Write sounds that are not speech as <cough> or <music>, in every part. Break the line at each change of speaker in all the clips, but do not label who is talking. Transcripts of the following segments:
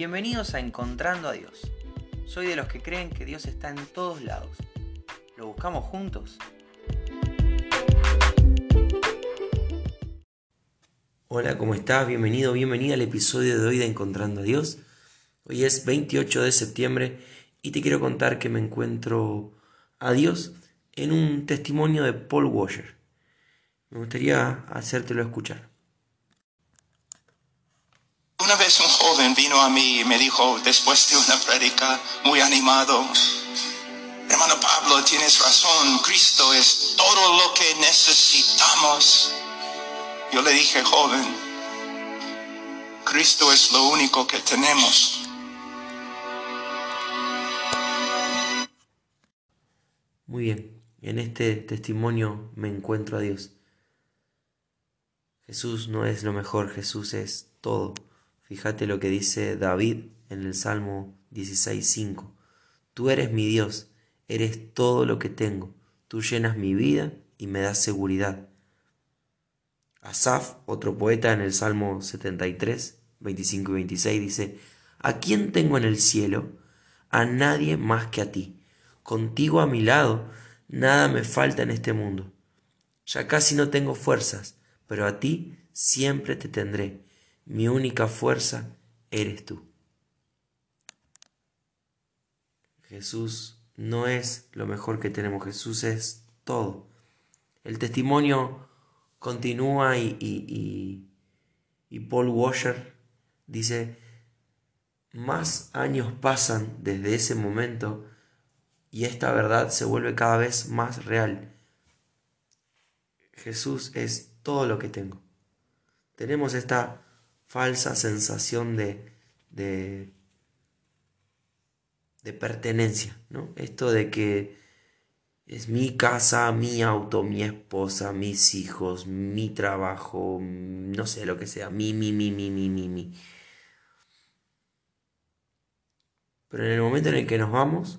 Bienvenidos a Encontrando a Dios. Soy de los que creen que Dios está en todos lados. ¿Lo buscamos juntos?
Hola, ¿cómo estás? Bienvenido, bienvenida al episodio de hoy de Encontrando a Dios. Hoy es 28 de septiembre y te quiero contar que me encuentro a Dios en un testimonio de Paul Washer. Me gustaría hacértelo escuchar.
Una vez un joven vino a mí y me dijo, después de una prédica muy animado, hermano Pablo, tienes razón, Cristo es todo lo que necesitamos. Yo le dije, joven, Cristo es lo único que tenemos.
Muy bien, en este testimonio me encuentro a Dios. Jesús no es lo mejor, Jesús es todo. Fíjate lo que dice David en el Salmo 16.5. Tú eres mi Dios, eres todo lo que tengo. Tú llenas mi vida y me das seguridad. Asaf, otro poeta en el Salmo 73, 25 y 26, dice, ¿A quién tengo en el cielo? A nadie más que a ti. Contigo a mi lado, nada me falta en este mundo. Ya casi no tengo fuerzas, pero a ti siempre te tendré mi única fuerza eres tú. Jesús no es lo mejor que tenemos, Jesús es todo. El testimonio continúa y, y, Paul Washer dice, más años pasan desde ese momento y esta verdad se vuelve cada vez más real. Jesús es todo lo que tengo. Tenemos esta falsa sensación de, de, pertenencia, ¿no? Esto de que es mi casa, mi auto, mi esposa, mis hijos, mi trabajo, no sé lo que sea, mi, mi, mi, mi, mi, mi, mi. Pero en el momento en el que nos vamos,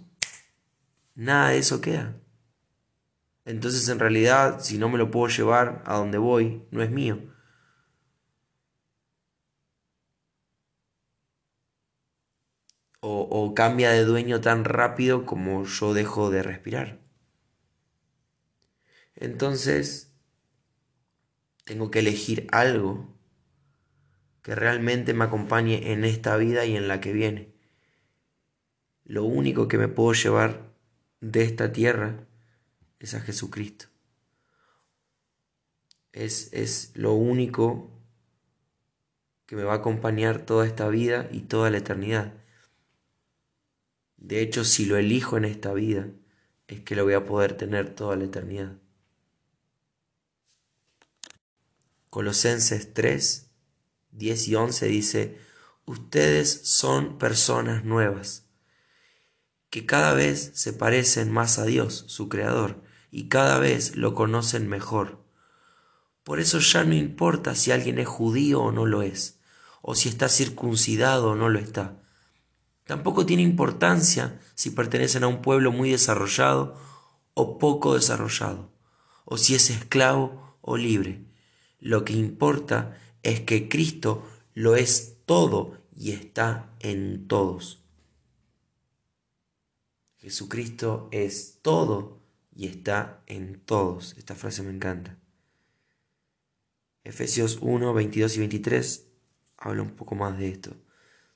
nada de eso queda. Entonces en realidad, si no me lo puedo llevar a donde voy, no es mío. O, cambia de dueño tan rápido como yo dejo de respirar. Entonces, tengo que elegir algo que realmente me acompañe en esta vida y en la que viene. Lo único que me puedo llevar de esta tierra es a Jesucristo. Es, es lo único que me va a acompañar toda esta vida y toda la eternidad. De hecho, si lo elijo en esta vida, es que lo voy a poder tener toda la eternidad. Colosenses 3, 10 y 11 dice, ustedes son personas nuevas, que cada vez se parecen más a Dios, su Creador, y cada vez lo conocen mejor. Por eso ya no importa si alguien es judío o no lo es, o si está circuncidado o no lo está Tampoco tiene importancia si pertenecen a un pueblo muy desarrollado o poco desarrollado, o si es esclavo o libre. Lo que importa es que Cristo lo es todo y está en todos. Jesucristo es todo y está en todos. Esta frase me encanta. Efesios 1, 22 y 23 habla un poco más de esto.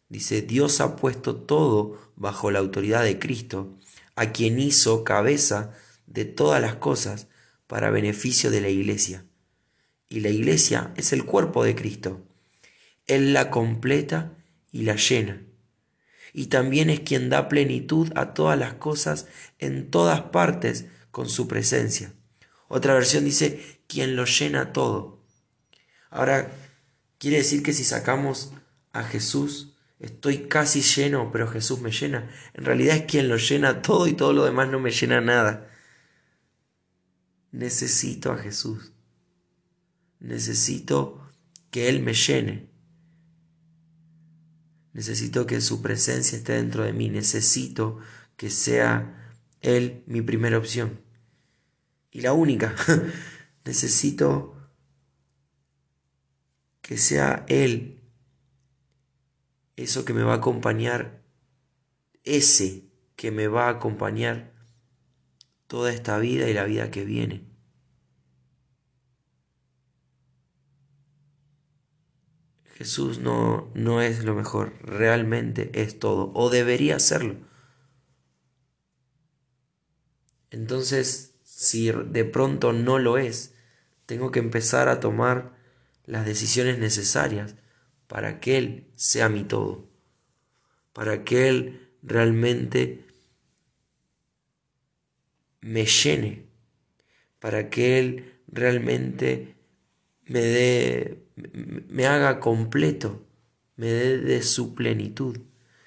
Dice, Dios ha puesto todo bajo la autoridad de Cristo, a quien hizo cabeza de todas las cosas para beneficio de la iglesia. Y la iglesia es el cuerpo de Cristo. Él la completa y la llena. Y también es quien da plenitud a todas las cosas en todas partes con su presencia. Otra versión dice, quien lo llena todo. Ahora, quiere decir que si sacamos a Jesús Estoy casi lleno, pero Jesús me llena. En realidad es quien lo llena todo y todo lo demás no me llena nada. Necesito a Jesús. Necesito que Él me llene. Necesito que su presencia esté dentro de mí. Necesito que sea Él mi primera opción. Y la única. <laughs> Necesito que sea Él eso que me va a acompañar, ese que me va a acompañar toda esta vida y la vida que viene. Jesús no, no es lo mejor, realmente es todo, o debería serlo. Entonces, si de pronto no lo es, tengo que empezar a tomar las decisiones necesarias para que Él sea mi todo, para que Él realmente me llene, para que Él realmente me dé, me haga completo, me dé de su plenitud,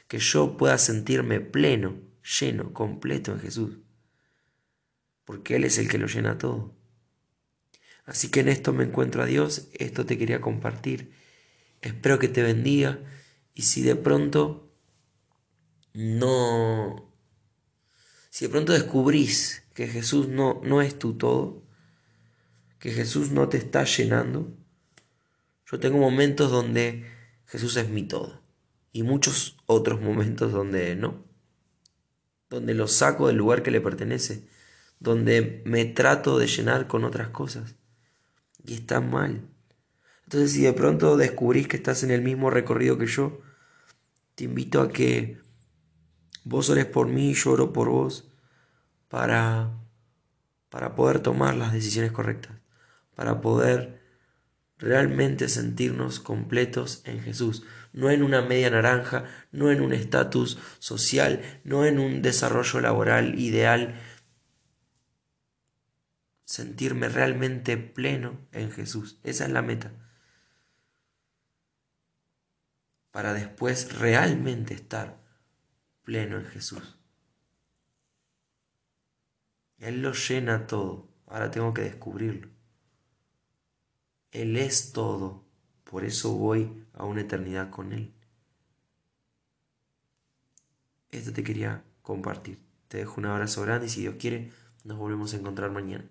que yo pueda sentirme pleno, lleno, completo en Jesús, porque Él es el que lo llena todo. Así que en esto me encuentro a Dios, esto te quería compartir. Espero que te bendiga. Y si de pronto no, si de pronto descubrís que Jesús no, no es tu todo, que Jesús no te está llenando, yo tengo momentos donde Jesús es mi todo. Y muchos otros momentos donde no, donde lo saco del lugar que le pertenece, donde me trato de llenar con otras cosas. Y está mal. Entonces si de pronto descubrís que estás en el mismo recorrido que yo, te invito a que vos ores por mí, yo oro por vos, para, para poder tomar las decisiones correctas, para poder realmente sentirnos completos en Jesús, no en una media naranja, no en un estatus social, no en un desarrollo laboral ideal, sentirme realmente pleno en Jesús. Esa es la meta. Para después realmente estar pleno en Jesús. Él lo llena todo. Ahora tengo que descubrirlo. Él es todo. Por eso voy a una eternidad con Él. Esto te quería compartir. Te dejo un abrazo grande y si Dios quiere, nos volvemos a encontrar mañana.